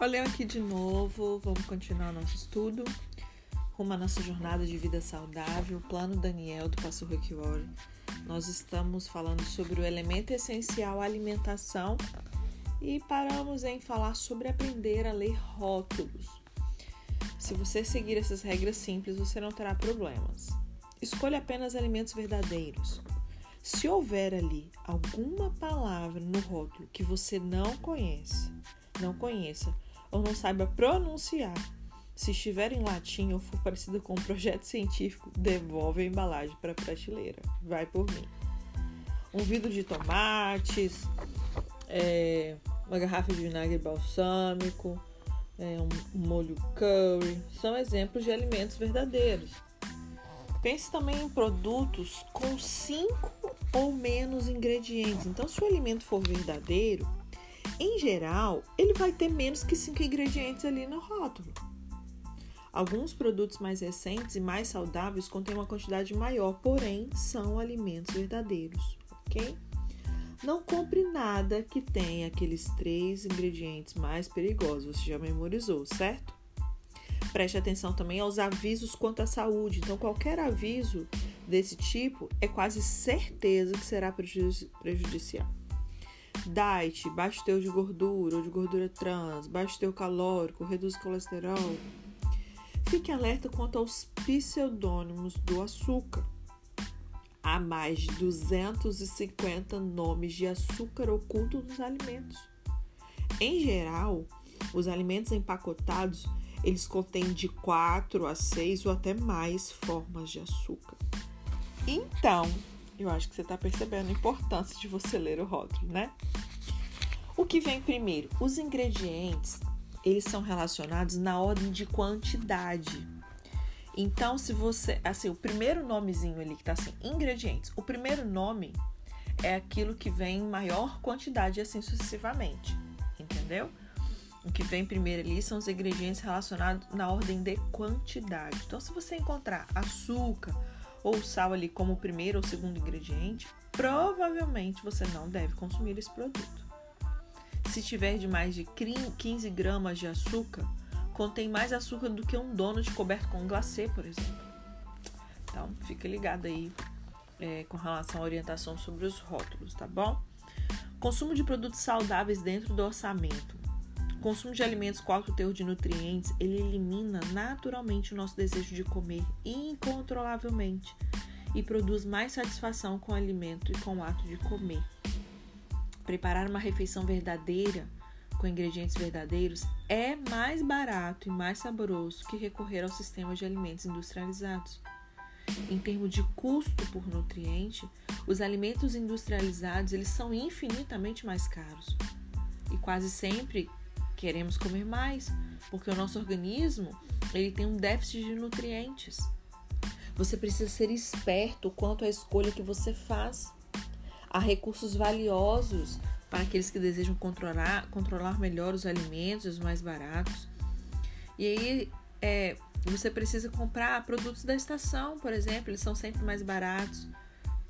Olha aqui de novo, vamos continuar nosso estudo rumo à nossa jornada de vida saudável, Plano Daniel do Pastor Requiori. Nós estamos falando sobre o elemento essencial alimentação e paramos em falar sobre aprender a ler rótulos. Se você seguir essas regras simples, você não terá problemas. Escolha apenas alimentos verdadeiros. Se houver ali alguma palavra no rótulo que você não conhece, não conheça, ou não saiba pronunciar. Se estiver em latim ou for parecido com um projeto científico, devolve a embalagem para a prateleira. Vai por mim. Um vidro de tomates, é, uma garrafa de vinagre balsâmico, é, um molho curry, são exemplos de alimentos verdadeiros. Pense também em produtos com cinco ou menos ingredientes. Então, se o alimento for verdadeiro, em geral, ele vai ter menos que cinco ingredientes ali no rótulo. Alguns produtos mais recentes e mais saudáveis contêm uma quantidade maior, porém são alimentos verdadeiros, ok? Não compre nada que tenha aqueles três ingredientes mais perigosos, você já memorizou, certo? Preste atenção também aos avisos quanto à saúde. Então, qualquer aviso desse tipo é quase certeza que será prejudicial. Diet, baixo teor de gordura ou de gordura trans, baixo teor calórico, reduz o colesterol. Fique alerta quanto aos pseudônimos do açúcar. Há mais de 250 nomes de açúcar oculto nos alimentos. Em geral, os alimentos empacotados, eles contêm de 4 a 6 ou até mais formas de açúcar. Então, eu acho que você está percebendo a importância de você ler o rótulo, né? O que vem primeiro? Os ingredientes, eles são relacionados na ordem de quantidade. Então, se você, assim, o primeiro nomezinho ali que tá assim, ingredientes, o primeiro nome é aquilo que vem em maior quantidade e assim sucessivamente, entendeu? O que vem primeiro ali são os ingredientes relacionados na ordem de quantidade. Então, se você encontrar açúcar, ou sal ali como primeiro ou segundo ingrediente, provavelmente você não deve consumir esse produto. Se tiver de mais de 15 gramas de açúcar, contém mais açúcar do que um donut coberto com glacê, por exemplo. Então, fica ligado aí é, com relação à orientação sobre os rótulos, tá bom? Consumo de produtos saudáveis dentro do orçamento. O consumo de alimentos com alto teor de nutrientes, ele elimina naturalmente o nosso desejo de comer incontrolavelmente e produz mais satisfação com o alimento e com o ato de comer. Preparar uma refeição verdadeira com ingredientes verdadeiros é mais barato e mais saboroso que recorrer ao sistema de alimentos industrializados. Em termos de custo por nutriente, os alimentos industrializados eles são infinitamente mais caros. E quase sempre queremos comer mais, porque o nosso organismo ele tem um déficit de nutrientes. Você precisa ser esperto quanto à escolha que você faz. Há recursos valiosos para aqueles que desejam controlar, controlar melhor os alimentos, os mais baratos. E aí é, você precisa comprar produtos da estação, por exemplo, eles são sempre mais baratos.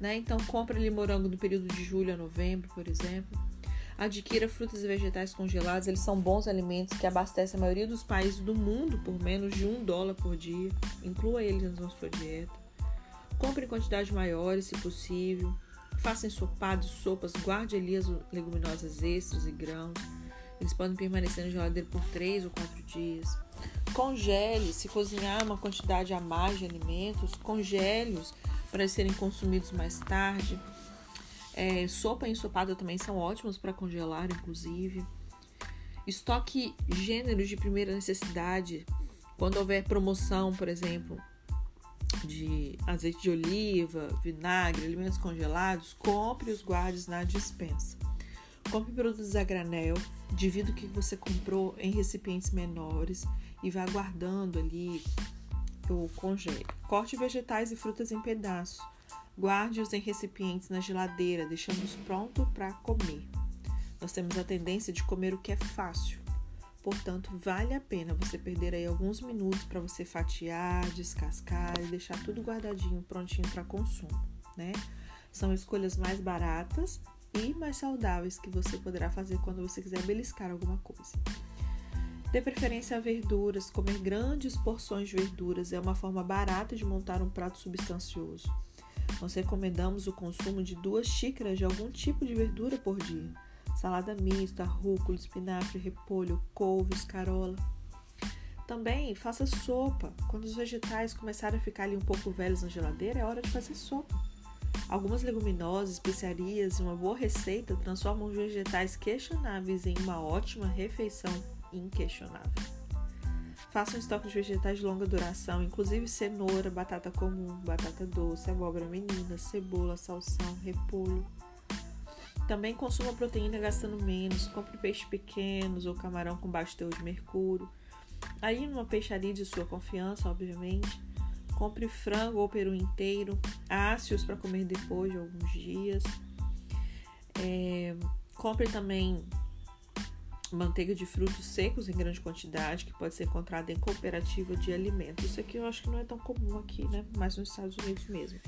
Né? Então compra ali morango no período de julho a novembro, por exemplo. Adquira frutas e vegetais congelados, eles são bons alimentos que abastecem a maioria dos países do mundo por menos de um dólar por dia. Inclua eles na sua dieta. Compre em quantidades maiores, se possível. Faça ensopados, sopas, guarde ali as leguminosas extras e grãos. Eles podem permanecer na geladeira por 3 ou 4 dias. Congele, se cozinhar uma quantidade a mais de alimentos, congele-os para serem consumidos mais tarde. É, sopa ensopada também são ótimos para congelar, inclusive. Estoque gêneros de primeira necessidade. Quando houver promoção, por exemplo, de azeite de oliva, vinagre, alimentos congelados, compre os guardes na dispensa. Compre produtos a granel, divida o que você comprou em recipientes menores e vá guardando ali o congele. Corte vegetais e frutas em pedaços. Guarde-os em recipientes na geladeira, deixando-os pronto para comer. Nós temos a tendência de comer o que é fácil. Portanto, vale a pena você perder aí alguns minutos para você fatiar, descascar e deixar tudo guardadinho, prontinho para consumo, né? São escolhas mais baratas e mais saudáveis que você poderá fazer quando você quiser beliscar alguma coisa. Dê preferência a verduras. Comer grandes porções de verduras é uma forma barata de montar um prato substancioso. Nós recomendamos o consumo de duas xícaras de algum tipo de verdura por dia. Salada mista, rúcula, espinafre, repolho, couve, escarola. Também faça sopa. Quando os vegetais começarem a ficar ali um pouco velhos na geladeira, é hora de fazer sopa. Algumas leguminosas, especiarias e uma boa receita transformam os vegetais questionáveis em uma ótima refeição inquestionável. Faça um estoque de vegetais de longa duração, inclusive cenoura, batata comum, batata doce, abóbora menina, cebola, salsão, repolho. Também consuma proteína gastando menos, compre peixes pequenos ou camarão com baixo teor de mercúrio. Aí numa peixaria de sua confiança, obviamente. Compre frango ou peru inteiro, ácios para comer depois de alguns dias. É, compre também manteiga de frutos secos em grande quantidade, que pode ser encontrada em cooperativa de alimentos. Isso aqui eu acho que não é tão comum aqui, né? Mas nos Estados Unidos mesmo.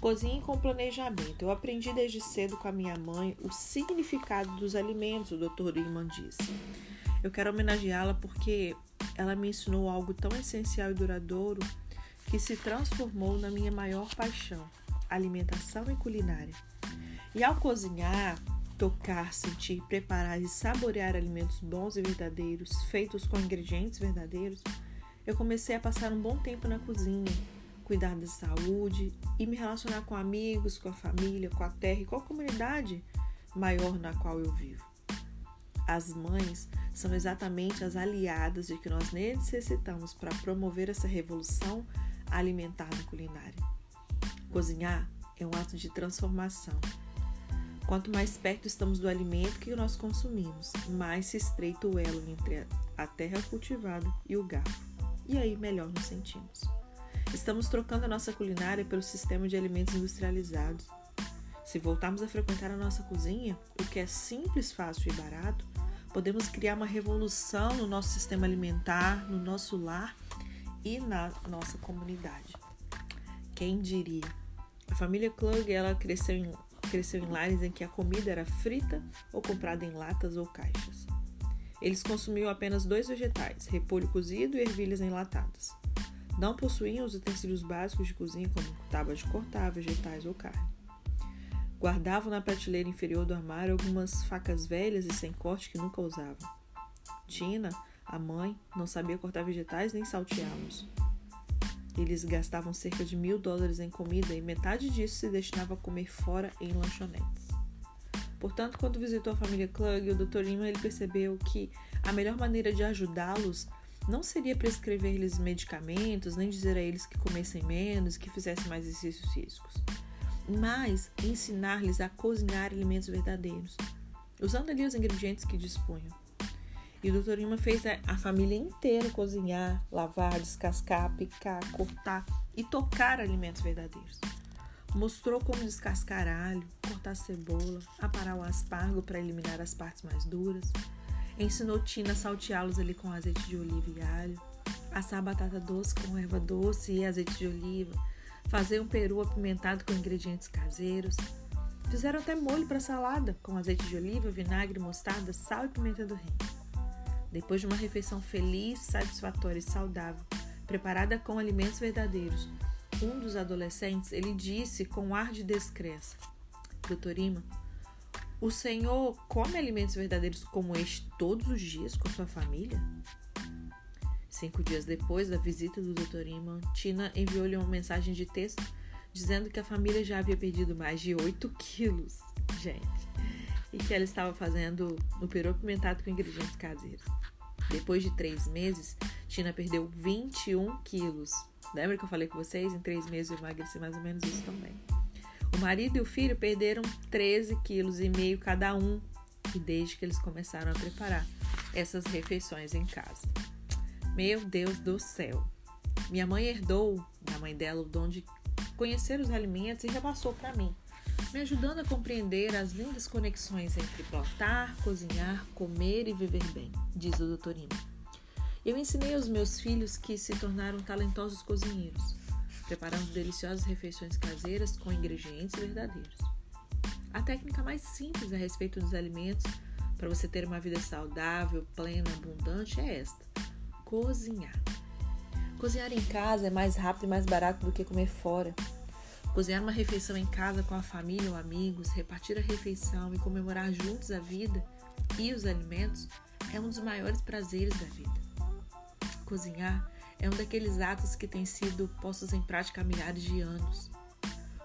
Cozinhe com planejamento. Eu aprendi desde cedo com a minha mãe o significado dos alimentos, o Dr. Iman disse. Eu quero homenageá-la porque ela me ensinou algo tão essencial e duradouro que se transformou na minha maior paixão, alimentação e culinária. E ao cozinhar, tocar, sentir, preparar e saborear alimentos bons e verdadeiros, feitos com ingredientes verdadeiros, eu comecei a passar um bom tempo na cozinha, cuidar da saúde e me relacionar com amigos, com a família, com a terra e com a comunidade maior na qual eu vivo. As mães são exatamente as aliadas de que nós necessitamos para promover essa revolução alimentar na culinária. Cozinhar é um ato de transformação Quanto mais perto estamos do alimento que nós consumimos, mais se estreita o elo entre a terra cultivada e o garfo. E aí melhor nos sentimos. Estamos trocando a nossa culinária pelo sistema de alimentos industrializados. Se voltarmos a frequentar a nossa cozinha, o que é simples, fácil e barato, podemos criar uma revolução no nosso sistema alimentar, no nosso lar e na nossa comunidade. Quem diria? A família Klug ela cresceu em cresceu em lares em que a comida era frita ou comprada em latas ou caixas. Eles consumiam apenas dois vegetais, repolho cozido e ervilhas enlatadas. Não possuíam os utensílios básicos de cozinha como tábuas de cortar, vegetais ou carne. Guardavam na prateleira inferior do armário algumas facas velhas e sem corte que nunca usavam. Tina, a mãe, não sabia cortar vegetais nem salteá-los. Eles gastavam cerca de mil dólares em comida e metade disso se destinava a comer fora em lanchonetes. Portanto, quando visitou a família Klug, o Dr. Lima ele percebeu que a melhor maneira de ajudá-los não seria prescrever-lhes medicamentos, nem dizer a eles que comessem menos, que fizessem mais exercícios físicos, mas ensinar-lhes a cozinhar alimentos verdadeiros, usando ali os ingredientes que dispunham. E o Dr. Lima fez a família inteira cozinhar, lavar, descascar, picar, cortar e tocar alimentos verdadeiros. Mostrou como descascar alho, cortar cebola, aparar o aspargo para eliminar as partes mais duras. Ensinou Tina a salteá-los ali com azeite de oliva e alho, assar batata doce com erva doce e azeite de oliva, fazer um peru apimentado com ingredientes caseiros. Fizeram até molho para salada com azeite de oliva, vinagre, mostarda, sal e pimenta do reino. Depois de uma refeição feliz, satisfatória e saudável, preparada com alimentos verdadeiros, um dos adolescentes ele disse com ar de descrença: Doutor Ima, o senhor come alimentos verdadeiros como este todos os dias com sua família? Cinco dias depois da visita do Dr. Iman, Tina enviou-lhe uma mensagem de texto dizendo que a família já havia perdido mais de 8 quilos, gente, e que ela estava fazendo o peru apimentado com ingredientes caseiros. Depois de três meses, Tina perdeu 21 quilos. Lembra que eu falei com vocês? Em três meses eu emagreci mais ou menos isso também. O marido e o filho perderam 13 quilos e meio cada um. Desde que eles começaram a preparar essas refeições em casa. Meu Deus do céu! Minha mãe herdou da mãe dela o dom de conhecer os alimentos e repassou para mim me ajudando a compreender as lindas conexões entre plantar, cozinhar, comer e viver bem, diz o Dr. Ima. Eu ensinei aos meus filhos que se tornaram talentosos cozinheiros, preparando deliciosas refeições caseiras com ingredientes verdadeiros. A técnica mais simples a respeito dos alimentos para você ter uma vida saudável, plena, abundante é esta: cozinhar. Cozinhar em casa é mais rápido e mais barato do que comer fora. Cozinhar uma refeição em casa com a família ou amigos, repartir a refeição e comemorar juntos a vida e os alimentos é um dos maiores prazeres da vida. Cozinhar é um daqueles atos que têm sido postos em prática há milhares de anos.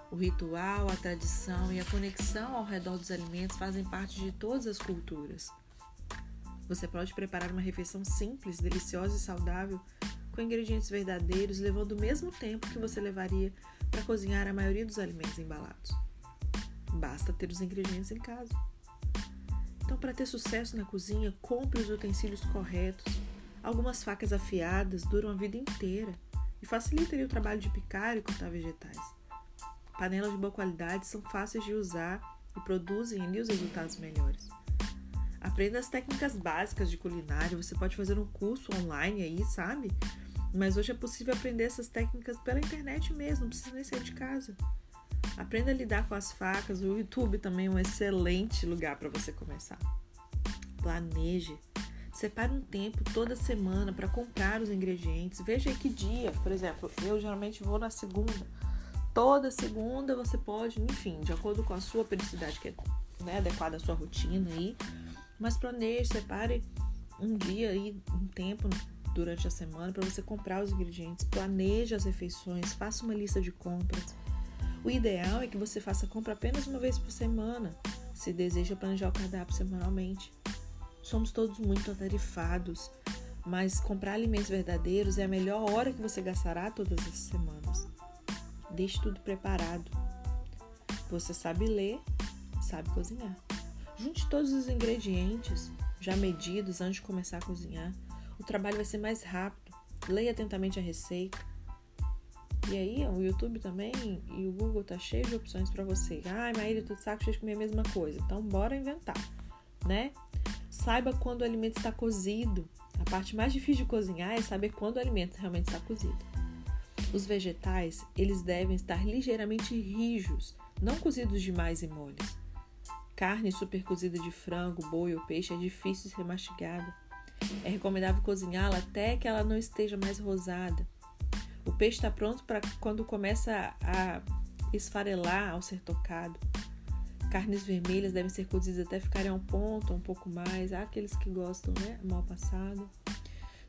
O ritual, a tradição e a conexão ao redor dos alimentos fazem parte de todas as culturas. Você pode preparar uma refeição simples, deliciosa e saudável com ingredientes verdadeiros, levando o mesmo tempo que você levaria para cozinhar a maioria dos alimentos embalados. Basta ter os ingredientes em casa. Então, para ter sucesso na cozinha, compre os utensílios corretos. Algumas facas afiadas duram a vida inteira e facilitam o trabalho de picar e cortar vegetais. Panelas de boa qualidade são fáceis de usar e produzem ali os resultados melhores. Aprenda as técnicas básicas de culinária. Você pode fazer um curso online aí, sabe? Mas hoje é possível aprender essas técnicas pela internet mesmo, não precisa nem sair de casa. Aprenda a lidar com as facas. O YouTube também é um excelente lugar para você começar. Planeje. Separe um tempo toda semana para comprar os ingredientes. Veja que dia. Por exemplo, eu geralmente vou na segunda toda segunda você pode, enfim, de acordo com a sua periodicidade que é né, adequada à sua rotina aí. Mas planeje, separe um dia aí, um tempo durante a semana para você comprar os ingredientes, planeje as refeições, faça uma lista de compras. O ideal é que você faça compra apenas uma vez por semana, se deseja planejar o cardápio semanalmente. Somos todos muito atarifados, mas comprar alimentos verdadeiros é a melhor hora que você gastará todas as semanas. Deixe tudo preparado. Você sabe ler, sabe cozinhar. Junte todos os ingredientes já medidos antes de começar a cozinhar. O trabalho vai ser mais rápido. Leia atentamente a receita. E aí, o YouTube também e o Google tá cheio de opções para você. Ai, Maíra, tô de saco cheio de comer a mesma coisa. Então, bora inventar, né? Saiba quando o alimento está cozido. A parte mais difícil de cozinhar é saber quando o alimento realmente está cozido. Os vegetais, eles devem estar ligeiramente rijos, não cozidos demais em moles. Carne super cozida de frango, boi ou peixe é difícil de ser mastigada. É recomendável cozinhá-la até que ela não esteja mais rosada. O peixe está pronto para quando começa a esfarelar ao ser tocado. Carnes vermelhas devem ser cozidas até ficarem a um ponto, um pouco mais. Há aqueles que gostam, né? Mal passado.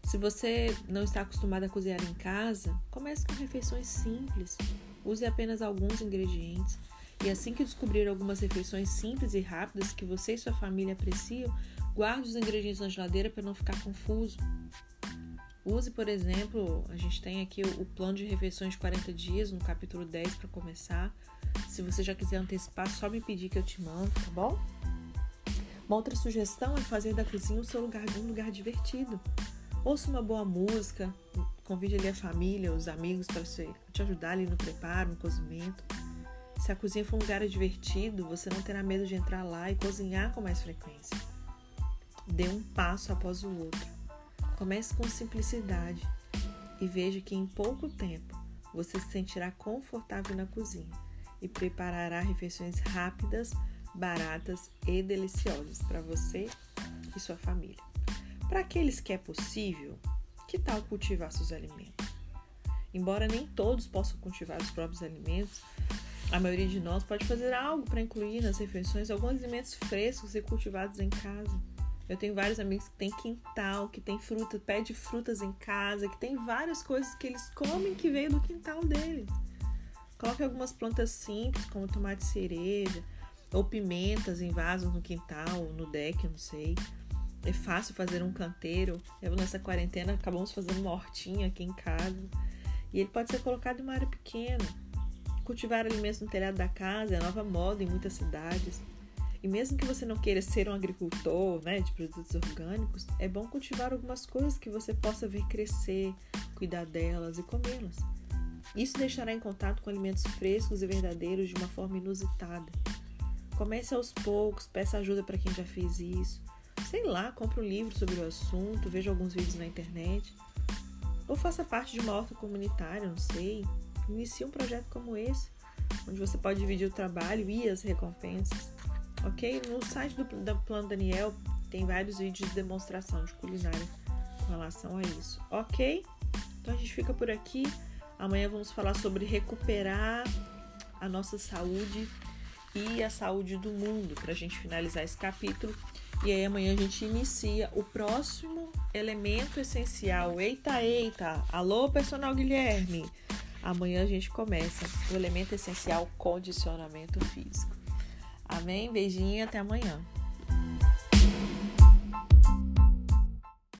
Se você não está acostumado a cozinhar em casa, comece com refeições simples. Use apenas alguns ingredientes. E assim que descobrir algumas refeições simples e rápidas que você e sua família apreciam, guarde os ingredientes na geladeira para não ficar confuso. Use, por exemplo, a gente tem aqui o, plano de refeições de 40 dias no capítulo 10 para começar. Se você já quiser antecipar, só me pedir que eu te mando, tá bom? Uma outra sugestão é fazer da cozinha o seu lugar um lugar divertido. Ouça uma boa música, convide ali a família, os amigos para te ajudar ali no preparo, no cozimento. Se a cozinha for um lugar divertido, você não terá medo de entrar lá e cozinhar com mais frequência. Dê um passo após o outro. Comece com simplicidade e veja que em pouco tempo você se sentirá confortável na cozinha e preparará refeições rápidas, baratas e deliciosas para você e sua família. Para aqueles que é possível, que tal cultivar seus alimentos? Embora nem todos possam cultivar os próprios alimentos, a maioria de nós pode fazer algo para incluir nas refeições alguns alimentos frescos e cultivados em casa. Eu tenho vários amigos que têm quintal, que tem fruta, pé de frutas em casa, que tem várias coisas que eles comem que veio do quintal deles. Coloque algumas plantas simples, como tomate cereja, ou pimentas em vasos no quintal, no deck, não sei. É fácil fazer um canteiro. Eu, nessa quarentena, acabamos fazendo uma hortinha aqui em casa. E ele pode ser colocado em uma área pequena. Cultivar alimentos no telhado da casa é nova moda em muitas cidades. E mesmo que você não queira ser um agricultor né, de produtos orgânicos, é bom cultivar algumas coisas que você possa ver crescer, cuidar delas e comê-las. Isso deixará em contato com alimentos frescos e verdadeiros de uma forma inusitada. Comece aos poucos, peça ajuda para quem já fez isso sei lá, compre um livro sobre o assunto, veja alguns vídeos na internet. Ou faça parte de uma horta comunitária, não sei. Inicie um projeto como esse, onde você pode dividir o trabalho e as recompensas. Ok? No site do, do Plano Daniel tem vários vídeos de demonstração de culinária com relação a isso, ok? Então a gente fica por aqui. Amanhã vamos falar sobre recuperar a nossa saúde e a saúde do mundo para a gente finalizar esse capítulo. E aí amanhã a gente inicia o próximo elemento essencial. Eita, eita! Alô, personal Guilherme! Amanhã a gente começa o elemento essencial condicionamento físico. Amém? Beijinho e até amanhã.